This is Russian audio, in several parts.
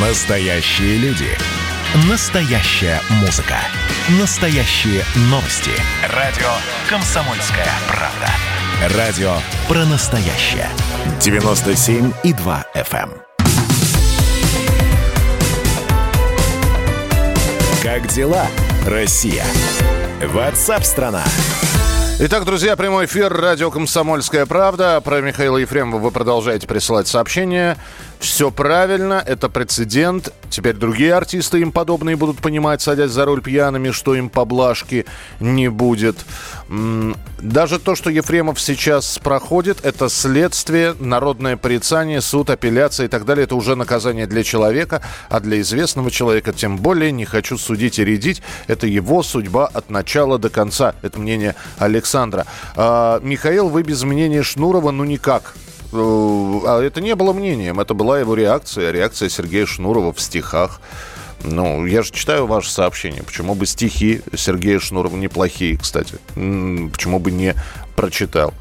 Настоящие люди. Настоящая музыка. Настоящие новости. Радио «Комсомольская правда». Радио про настоящее. 97,2 FM. эм. Как дела, Россия? Ватсап-страна! Итак, друзья, прямой эфир радио «Комсомольская правда». Про Михаила Ефремова вы продолжаете присылать сообщения. Все правильно, это прецедент. Теперь другие артисты им подобные будут понимать, садясь за руль пьяными, что им поблажки не будет. Даже то, что Ефремов сейчас проходит, это следствие, народное порицание, суд, апелляция и так далее. Это уже наказание для человека, а для известного человека тем более не хочу судить и рядить. Это его судьба от начала до конца. Это мнение Александра. А, Михаил, вы без мнения Шнурова ну никак. Э, А это не было мнением, это была его реакция, реакция Сергея Шнурова в стихах. Ну, я же читаю ваши сообщения. Почему бы стихи Сергея Шнурова неплохие, кстати? Почему бы не прочитал?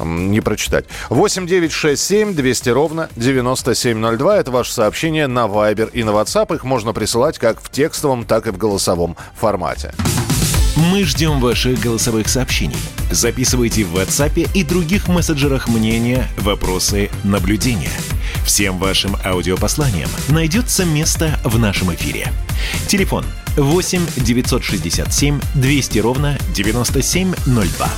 Не прочитать. 8 9 6 7 200 ровно 9702. Это ваше сообщение на Viber и на WhatsApp. Их можно присылать как в текстовом, так и в голосовом формате. Мы ждем ваших голосовых сообщений. Записывайте в WhatsApp и других мессенджерах мнения, вопросы, наблюдения. Всем вашим аудиопосланиям найдется место в нашем эфире. Телефон 8 967 200 ровно 9702.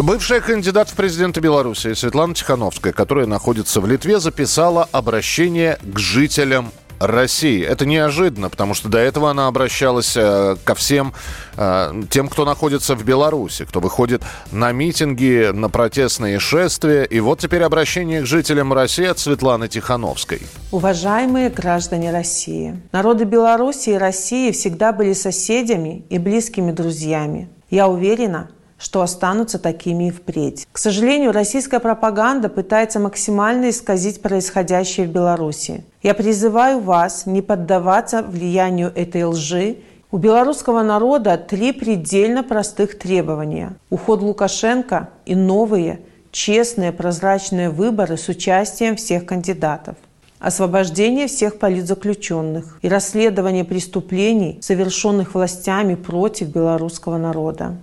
Бывшая кандидат в президенты Беларуси Светлана Тихановская, которая находится в Литве, записала обращение к жителям России. Это неожиданно, потому что до этого она обращалась э, ко всем э, тем, кто находится в Беларуси, кто выходит на митинги, на протестные шествия. И вот теперь обращение к жителям России от Светланы Тихановской. Уважаемые граждане России, народы Беларуси и России всегда были соседями и близкими друзьями. Я уверена, что останутся такими и впредь. К сожалению, российская пропаганда пытается максимально исказить происходящее в Беларуси. Я призываю вас не поддаваться влиянию этой лжи. У белорусского народа три предельно простых требования. Уход Лукашенко и новые, честные, прозрачные выборы с участием всех кандидатов освобождение всех политзаключенных и расследование преступлений, совершенных властями против белорусского народа.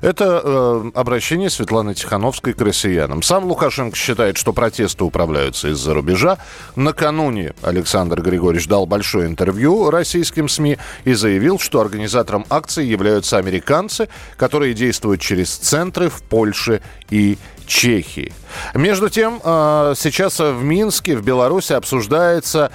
Это э, обращение Светланы Тихановской к россиянам. Сам Лукашенко считает, что протесты управляются из-за рубежа. Накануне Александр Григорьевич дал большое интервью российским СМИ и заявил, что организатором акции являются американцы, которые действуют через центры в Польше и Чехии. Между тем, э, сейчас в Минске, в Беларуси обсуждается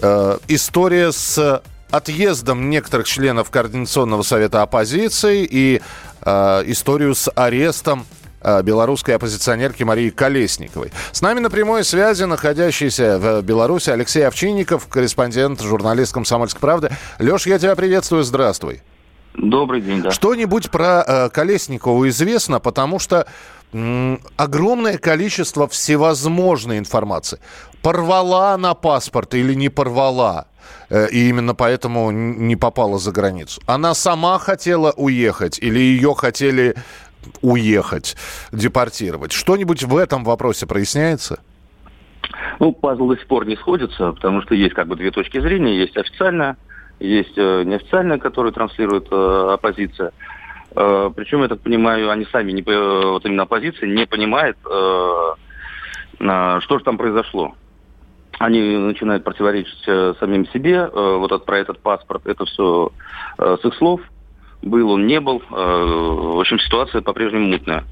э, история с отъездом некоторых членов Координационного совета оппозиции и э, историю с арестом э, белорусской оппозиционерки Марии Колесниковой. С нами на прямой связи находящийся в Беларуси Алексей Овчинников, корреспондент, журналист «Комсомольской правды». Леш, я тебя приветствую, здравствуй. Добрый день, да. Что-нибудь про э, Колесникову известно, потому что м, огромное количество всевозможной информации. Порвала она паспорт или не порвала? Э, И именно поэтому не попала за границу. Она сама хотела уехать или ее хотели уехать, депортировать? Что-нибудь в этом вопросе проясняется? Ну, пазл до сих пор не сходится, потому что есть как бы две точки зрения. Есть официальная, есть э, неофициальная, которую транслирует э, оппозиция. Э, причем, я так понимаю, они сами, не, э, вот именно оппозиция, не понимает, э, что же там произошло. Они начинают противоречить э, самим себе. Э, вот от- про этот паспорт, это все э, с их слов. Был он, не был. В общем, ситуация по-прежнему мутная.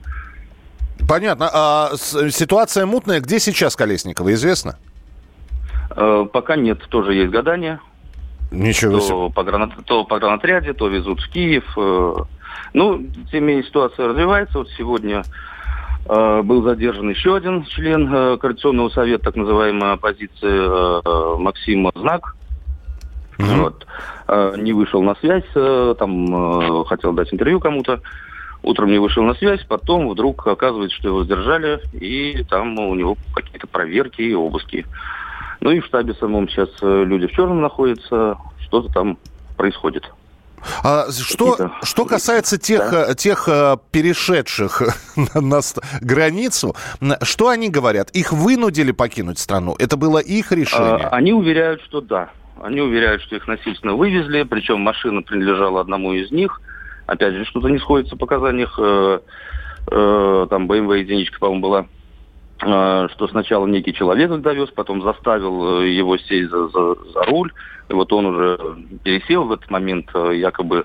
Понятно. А ситуация мутная. Где сейчас Колесникова, известно? Пока нет, тоже есть гадания. Ничего себе. то по, гранат, то по гранотряде, то везут в Киев. Ну, тем не менее, ситуация развивается. Вот сегодня был задержан еще один член э, Координационного совета, так называемой оппозиции, э, э, Максим Знак. Вот. Э, не вышел на связь, э, там э, хотел дать интервью кому-то. Утром не вышел на связь, потом вдруг оказывается, что его задержали, и там у него какие-то проверки и обыски. Ну и в штабе самом сейчас э, люди в черном находятся, что-то там происходит. А что, что касается тех, Да. э, тех э, перешедших на, на границу, что они говорят? Их вынудили покинуть страну? Это было их А, решение? Они уверяют, что да. Они уверяют, что их насильственно вывезли, причем машина принадлежала одному из них. Опять же, что-то не сходится в показаниях. Э, э, там BMW единичка, по-моему, была. Э, что сначала некий человек их довез, потом заставил э, его сесть за, за, за руль. И вот он уже пересел в этот момент, э, якобы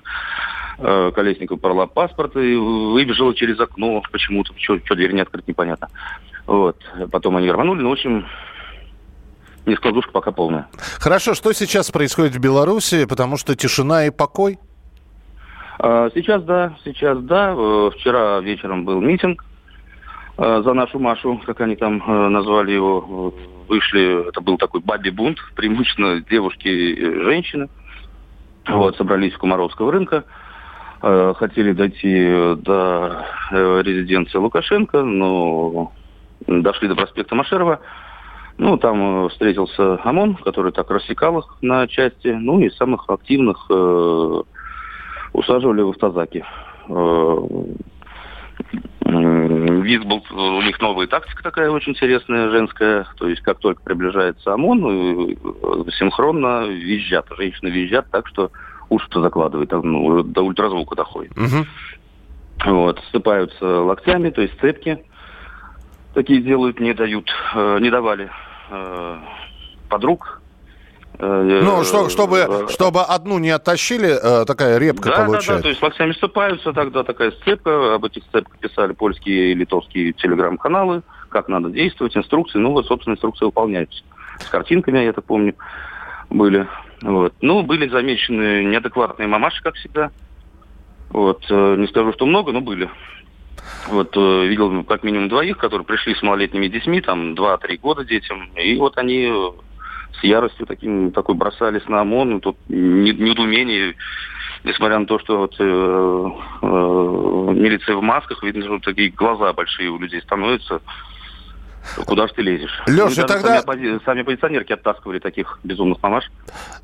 э, Колесников порвала паспорт и выбежала через окно почему-то. Что, что дверь не открыть, непонятно. Вот. Потом они рванули. Ну, в общем, нескладушка пока полная. Хорошо, что сейчас происходит в Беларуси? Потому что тишина и покой? А, сейчас да, сейчас да. Вчера вечером был митинг за нашу Машу, как они там э, назвали его. Вышли, это был такой баби-бунт, преимущественно девушки и женщины. Вот, собрались у Комаровского рынка. Хотели дойти до резиденции Лукашенко, но дошли до проспекта Машерова. Ну, там встретился ОМОН, который так рассекал их на части. Ну, и самых активных э, усаживали в автозаки. Э, Вид был, у них новая тактика такая очень интересная, женская. То есть, как только приближается ОМОН, э, синхронно визжат. Женщины визжат так, что уши-то закладывает, ну, до ультразвука доходит. Угу. Вот, ссыпаются локтями, то есть цепки такие делают, не дают, э, не давали э, подруг ну, что, чтобы, э, чтобы одну не оттащили, э, такая репка да, получается. Да, да, то есть локтями сцепаются, тогда такая сцепка, об этих сцепках писали польские и литовские телеграм-каналы, как надо действовать, инструкции, ну вот, собственно, инструкции выполняются. С картинками, я так помню, были. Вот. Ну, были замечены неадекватные мамаши, как всегда. Вот, не скажу, что много, но были. Вот видел как минимум двоих, которые пришли с малолетними детьми, там 2-3 года детям, и вот они с яростью таким, такой бросались на ОМОН. Тут недоумение, несмотря на то, что вот, э, э, милиция в масках, видно, что такие глаза большие у людей становятся. Куда же ты лезешь? Леша, ну, тогда... Сами, сами позиционерки оттаскивали таких безумных мамаш.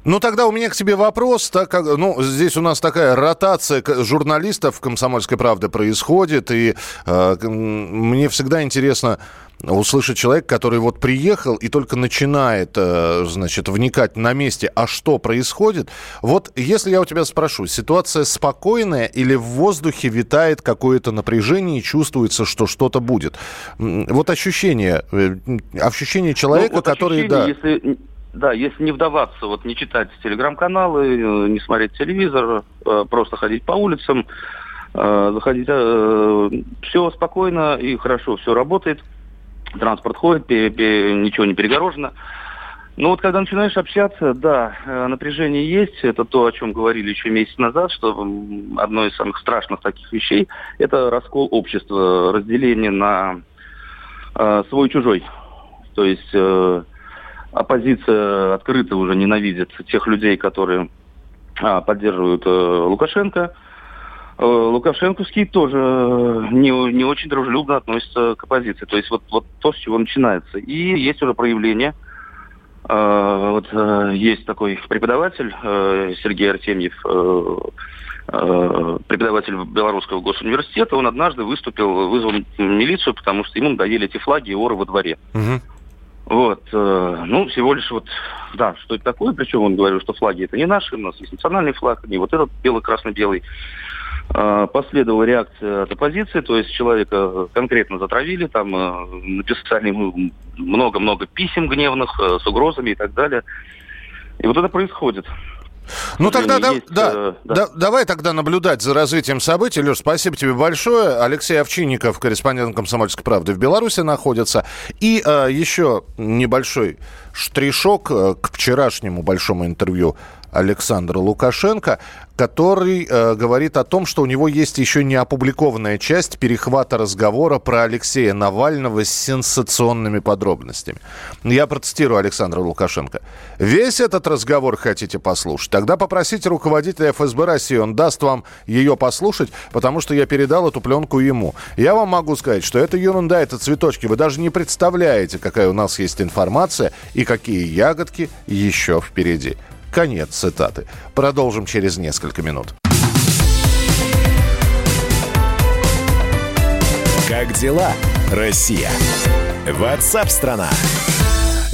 Ну, тогда у меня к тебе вопрос. Так как, ну, здесь у нас такая ротация журналистов «Комсомольской правды» происходит, и э, мне всегда интересно, услышать человек, который вот приехал и только начинает, э, значит, вникать на месте, а что происходит. Вот если я у тебя спрошу, ситуация спокойная или в воздухе витает какое-то напряжение и чувствуется, что что-то будет? Вот ощущение, э, ощущение человека, ну, вот который, да... Если... Да, если не вдаваться, вот не читать телеграм-каналы, э, не смотреть телевизор, просто ходить по улицам, заходить, все спокойно и хорошо, все работает транспорт ходит, ничего не перегорожено. Но вот когда начинаешь общаться, да, э, напряжение есть. Это то, о чем говорили еще месяц назад, что одно из самых страшных таких вещей – это раскол общества, разделение на э, свой-чужой. То есть э, оппозиция открыто уже ненавидит тех людей, которые э, поддерживают э, Лукашенко – Лукашенковский тоже э, не, не очень дружелюбно относится к оппозиции. То есть вот, вот то, с чего начинается. И есть уже проявление. Э, вот есть такой преподаватель Сергей Артемьев, преподаватель Белорусского госуниверситета, он однажды выступил, вызвал милицию, потому что ему надоели эти флаги и оры во дворе. Угу. Вот, ну, всего лишь вот, да, что это такое, причем он говорил, что флаги это не наши, у нас есть национальный флаг, не вот этот бело-красно-белый. А, последовала реакция от оппозиции, то есть человека конкретно затравили, там э, написали много-много писем гневных э, с угрозами и так далее. И вот это происходит. Ну тогда да, есть, да, э, да. Да, давай тогда наблюдать за развитием событий. Леш, спасибо тебе большое. Алексей Овчинников, корреспондент «Комсомольской правды» в Беларуси находится. И э, еще небольшой штришок э, к вчерашнему большому интервью Александра Лукашенко, который э, говорит о том, что у него есть еще не опубликованная часть перехвата разговора про Алексея Навального с сенсационными подробностями. Я процитирую Александра Лукашенко. «Весь этот разговор хотите послушать? Тогда попросите руководителя ФСБ России, он даст вам ее послушать, потому что я передал эту пленку ему. Я вам могу сказать, что это ерунда, это цветочки. Вы даже не представляете, какая у нас есть информация и какие ягодки еще впереди». Конец цитаты. Продолжим через несколько минут. Как дела, Россия? Ватсап-страна!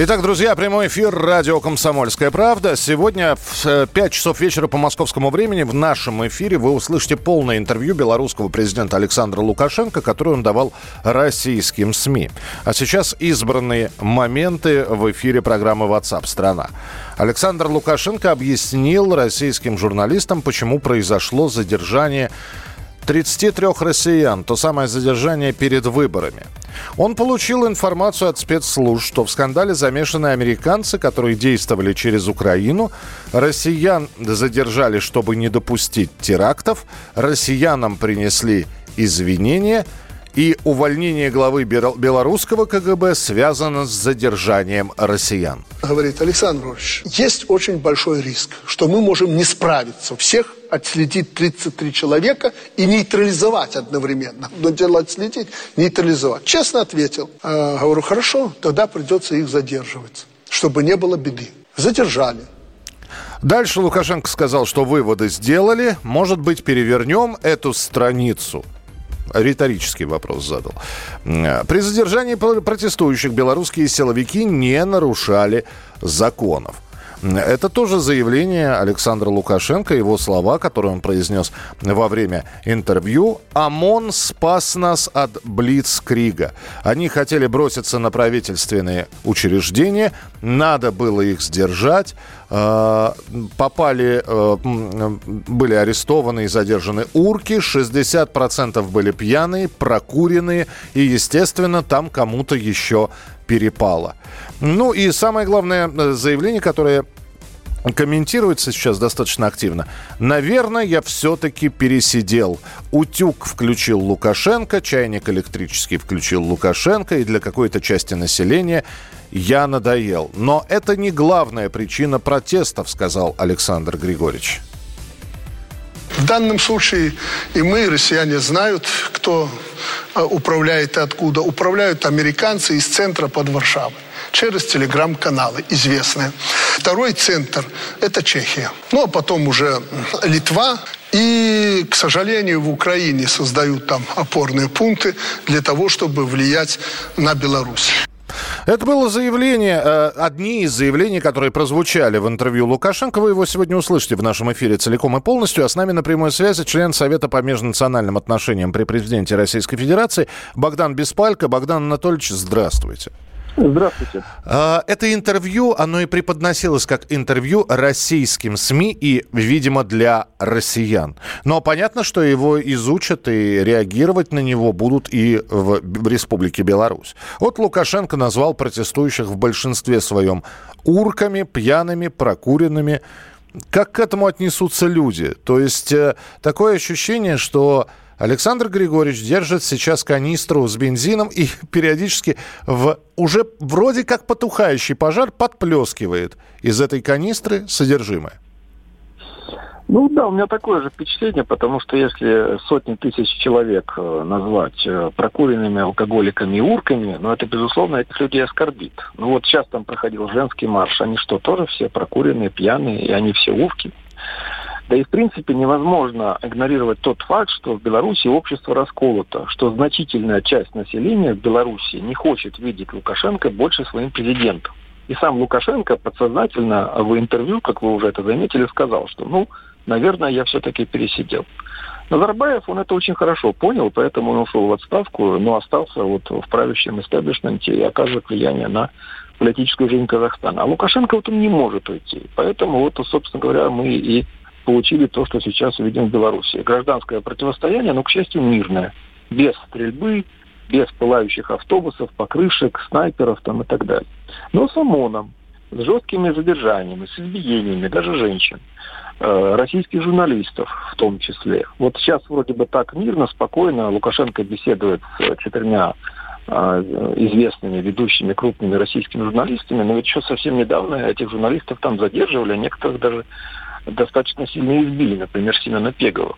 Итак, друзья, прямой эфир радио «Комсомольская правда». Сегодня в 5 э, часов вечера по московскому времени в нашем эфире вы услышите полное интервью белорусского президента Александра Лукашенко, которое он давал российским СМИ. А сейчас избранные моменты в эфире программы WhatsApp страна». Александр Лукашенко объяснил российским журналистам, почему произошло задержание 33 россиян, то самое задержание перед выборами. Он получил информацию от спецслужб, что в скандале замешаны американцы, которые действовали через Украину. Россиян задержали, чтобы не допустить терактов. Россиянам принесли извинения – и увольнение главы белорусского КГБ связано с задержанием россиян. Говорит Александр Ильич, есть очень большой риск, что мы можем не справиться. Всех отследить 33 человека и нейтрализовать одновременно. Но дело отследить, нейтрализовать. Честно ответил. Э, говорю, хорошо, тогда придется их задерживать, чтобы не было беды. Задержали. Дальше Лукашенко сказал, что выводы сделали. Может быть, перевернем эту страницу риторический вопрос задал. При задержании протестующих белорусские силовики не нарушали законов. Это тоже заявление Александра Лукашенко, его слова, которые он произнес во время интервью. ОМОН спас нас от Блицкрига. Они хотели броситься на правительственные учреждения, надо было их сдержать. Э, попали, э, были арестованы и задержаны урки, 60% были пьяные, прокуренные, и, естественно, там кому-то еще перепало. Ну и самое главное э, заявление, которое комментируется сейчас достаточно активно. Наверное, я все-таки пересидел. Утюг включил Лукашенко, чайник электрический включил Лукашенко, и для какой-то части населения я надоел. Но это не главная причина протестов, сказал Александр Григорьевич. В данном случае и мы, и россияне, знают, кто э, управляет и откуда. Управляют американцы из центра под Варшавой через телеграм-каналы известные. Второй центр – это Чехия. Ну, а потом уже Литва. И, к сожалению, в Украине создают там опорные пункты для того, чтобы влиять на Беларусь. Это было заявление, э, одни из заявлений, которые прозвучали в интервью Лукашенко. Вы его сегодня услышите в нашем эфире целиком и полностью. А с нами на прямой связи член Совета по межнациональным отношениям при президенте Российской Федерации Богдан Беспалько. Богдан Анатольевич, здравствуйте. Здравствуйте. А, это интервью, оно и преподносилось как интервью российским СМИ и, видимо, для россиян. Но понятно, что его изучат и реагировать на него будут и в Республике Беларусь. Вот Лукашенко назвал протестующих в большинстве своем урками, пьяными, прокуренными. Как к этому отнесутся люди? То есть э, такое ощущение, что Александр Григорьевич держит сейчас канистру с бензином и периодически в уже вроде как потухающий пожар подплескивает из этой канистры содержимое. Ну да, у меня такое же впечатление, потому что если сотни тысяч человек э, назвать э, прокуренными алкоголиками и урками, ну это, безусловно, этих людей оскорбит. Ну вот сейчас там проходил женский марш, они что, тоже все прокуренные, пьяные, и они все урки? Да и в принципе невозможно игнорировать тот факт, что в Беларуси общество расколото, что значительная часть населения в Беларуси не хочет видеть Лукашенко больше своим президентом. И сам Лукашенко подсознательно в интервью, как вы уже это заметили, сказал, что, ну, наверное, я все-таки пересидел. Назарбаев, он это очень хорошо понял, поэтому он ушел в отставку, но остался вот в правящем истеблишменте и оказывает влияние на политическую жизнь Казахстана. А Лукашенко вот он не может уйти. Поэтому вот, собственно говоря, мы и получили то, что сейчас видим в Беларуси. Гражданское противостояние, но, к счастью, мирное. Без стрельбы, без пылающих автобусов, покрышек, снайперов там и так далее. Но с ОМОНом, с жесткими задержаниями, с избиениями, даже женщин, э, российских журналистов в том числе. Вот сейчас вроде бы так мирно, спокойно Лукашенко беседует с четырьмя э, известными ведущими крупными российскими журналистами, но ведь еще совсем недавно этих журналистов там задерживали, а некоторых даже достаточно сильно избили, например, Семена Пегова.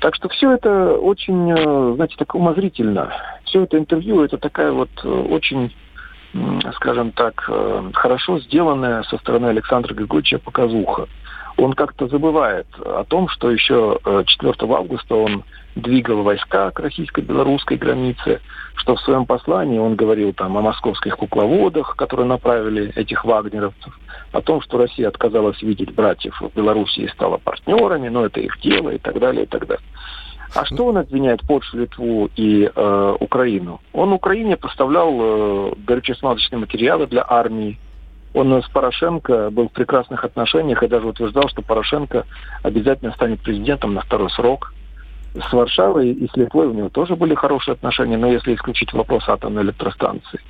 Так что все это очень, э, знаете, так умозрительно. Все это интервью, это такая вот э, очень, скажем так, э, хорошо сделанная со стороны Александра Григорьевича показуха. он как-то забывает о том, что еще 4 э, августа он двигал войска к российско-белорусской границе, что в своем послании он говорил там о московских кукловодах, которые направили этих вагнеровцев, о том, что Россия отказалась видеть братьев в Беларуси и стала партнерами, но это их дело и так далее, и так далее. А что он обвиняет Польшу, Литву и э, Украину? Он Украине поставлял э, горюче-смазочные материалы для армии. Он с Порошенко был в прекрасных отношениях и даже утверждал, что Порошенко обязательно станет президентом на второй срок с Варшавой и с Литвой у него тоже были хорошие отношения, но если исключить вопрос атомной электростанции.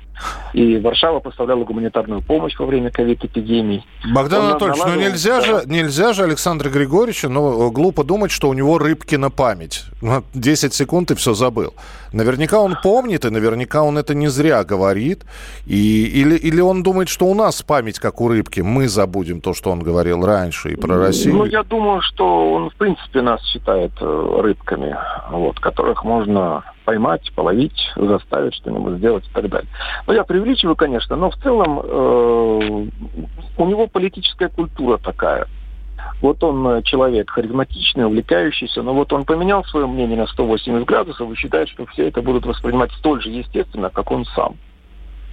И Варшава поставляла гуманитарную помощь во время ковид-эпидемии. Богдан Он Анатольевич, ну нельзя, да. же, нельзя же Александру Григорьевичу ну, глупо думать, что у него рыбки на память. 10 ну, секунд и все забыл. Наверняка он помнит, и наверняка он это не зря говорит. И, или, или он думает, что у нас память как у рыбки. Мы забудем то, что он говорил раньше и про Россию. Ну, я думаю, что он, в принципе, нас считает э, рыбками, вот, которых можно поймать, половить, заставить что-нибудь сделать и так далее. Но я преувеличиваю, конечно, но в целом э, у него политическая культура такая. Вот он э, человек харизматичный, увлекающийся, но вот он поменял свое мнение на 180 градусов и считает, что все это будут воспринимать столь же естественно, как он сам.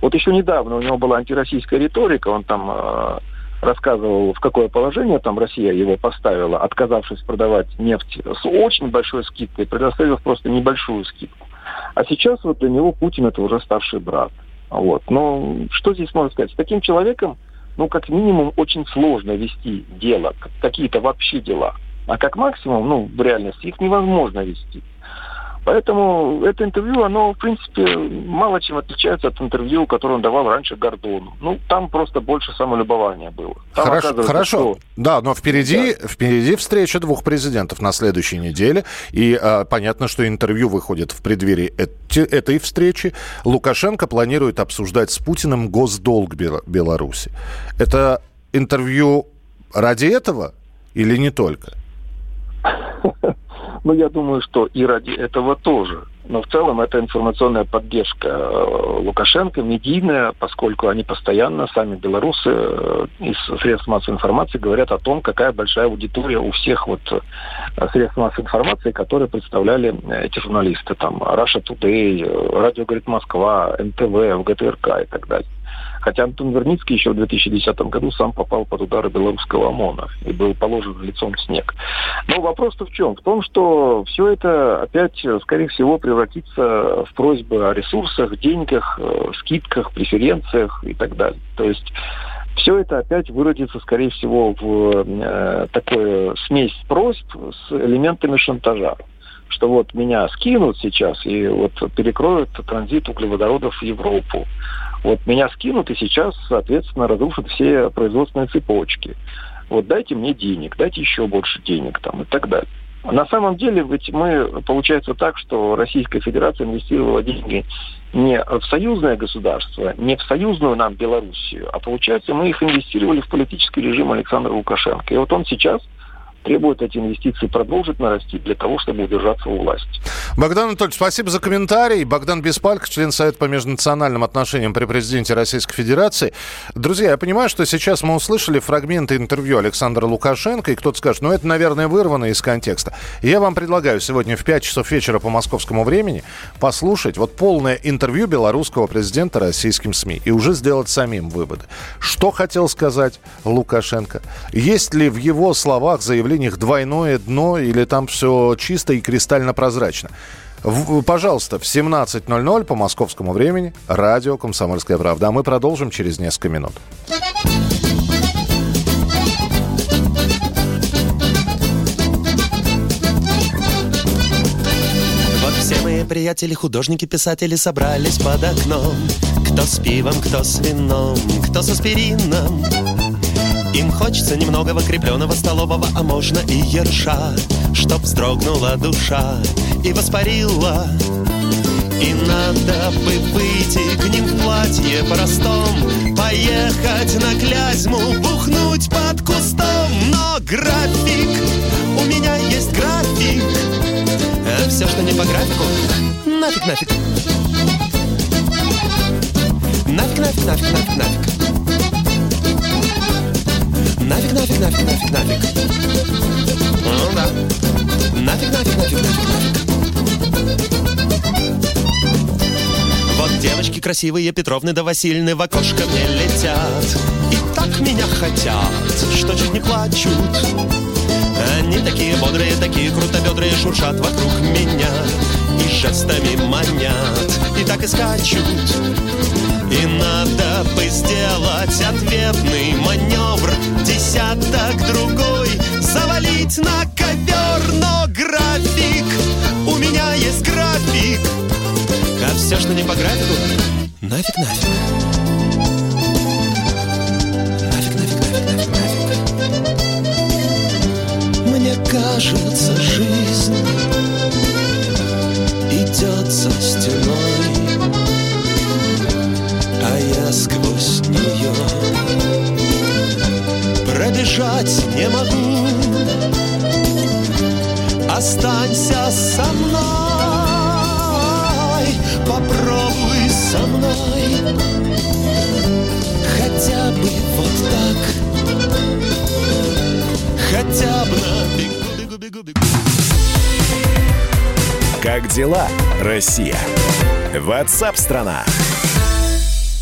Вот еще недавно у него была антироссийская риторика, он там э, рассказывал, в какое положение там Россия его поставила, отказавшись продавать нефть с очень большой скидкой, предоставив просто небольшую скидку. А сейчас вот для него Путин это уже старший брат. Вот. Но что здесь можно сказать? С таким человеком, ну, как минимум, очень сложно вести дело, какие-то вообще дела. А как максимум, ну, в реальности их невозможно вести. Поэтому это интервью, оно, в принципе, мало чем отличается от интервью, которое он давал раньше Гордону. Ну, там просто больше самолюбования было. Там, хорошо, хорошо. Что... да, но впереди, да. впереди встреча двух президентов на следующей неделе. И а, понятно, что интервью выходит в преддверии эти, этой встречи. Лукашенко планирует обсуждать с Путиным госдолг Беларуси. Это интервью ради этого или не только? Ну, я думаю, что и ради этого тоже. Но в целом это информационная поддержка э, Лукашенко, медийная, поскольку они постоянно, сами белорусы э, из средств массовой информации говорят о том, какая большая аудитория у всех вот э, средств массовой информации, которые представляли эти журналисты. Там Russia Today, Радио говорит Москва, НТВ, ВГТРК и так далее. Хотя Антон Верницкий еще в 2010 году сам попал под удары белорусского ОМОНа и был положен лицом в снег. Но вопрос-то в чем? В том, что все это опять, скорее всего, превратится в просьбы о ресурсах, деньгах, э, скидках, преференциях и так далее. То есть все это опять выродится, скорее всего, в э, такую смесь просьб с элементами шантажа что вот меня скинут сейчас и вот перекроют транзит углеводородов в Европу. Вот меня скинут и сейчас, соответственно, разрушат все производственные цепочки. Вот дайте мне денег, дайте еще больше денег там и так далее. На самом деле, ведь мы, получается так, что Российская Федерация инвестировала деньги не в союзное государство, не в союзную нам Белоруссию, а получается мы их инвестировали в политический режим Александра Лукашенко. И вот он сейчас требует эти инвестиции продолжить нарастить для того, чтобы удержаться у власти. Богдан Анатольевич, спасибо за комментарий. Богдан Беспалько, член Совета по межнациональным отношениям при президенте Российской Федерации. Друзья, я понимаю, что сейчас мы услышали фрагменты интервью Александра Лукашенко, и кто-то скажет, ну это, наверное, вырвано из контекста. Я вам предлагаю сегодня в 5 часов вечера по московскому времени послушать вот полное интервью белорусского президента российским СМИ и уже сделать самим выводы. Что хотел сказать Лукашенко? Есть ли в его словах заявление заявлениях двойное дно или там все чисто и кристально прозрачно. В, пожалуйста, в 17.00 по московскому времени радио «Комсомольская правда». А мы продолжим через несколько минут. Вот все мои приятели, художники, писатели собрались под окном. Кто с пивом, кто с вином, кто с аспирином. Им хочется немного крепленого столового, а можно и ерша, Чтоб вздрогнула душа и воспарила. И надо бы выйти к ним в платье простом, Поехать на Клязьму, бухнуть под кустом. Но график, у меня есть график, а все, что не по графику, нафиг, нафиг. Нафиг, нафиг, нафиг, нафиг, нафиг. Нафиг, нафиг, нафиг, нафиг, нафиг. Ну да. Нафиг, нафиг, нафиг, нафиг, нафиг. Вот девочки красивые Петровны да Васильны в окошко мне летят И так меня хотят, что чуть не плачут Они такие бодрые, такие крутобедрые Шуршат вокруг меня и жестами манят И так и скачут и надо бы сделать ответный маневр Десяток другой завалить на ковер Но график, у меня есть график. А все, что не по графику, нафиг, нафиг. Мне кажется, жизнь идет за стеной пробежать не могу. Останься со мной, попробуй со мной, хотя бы вот так, хотя бы на бегу, бегу, бегу, бегу. Как дела, Россия? Ватсап-страна! страна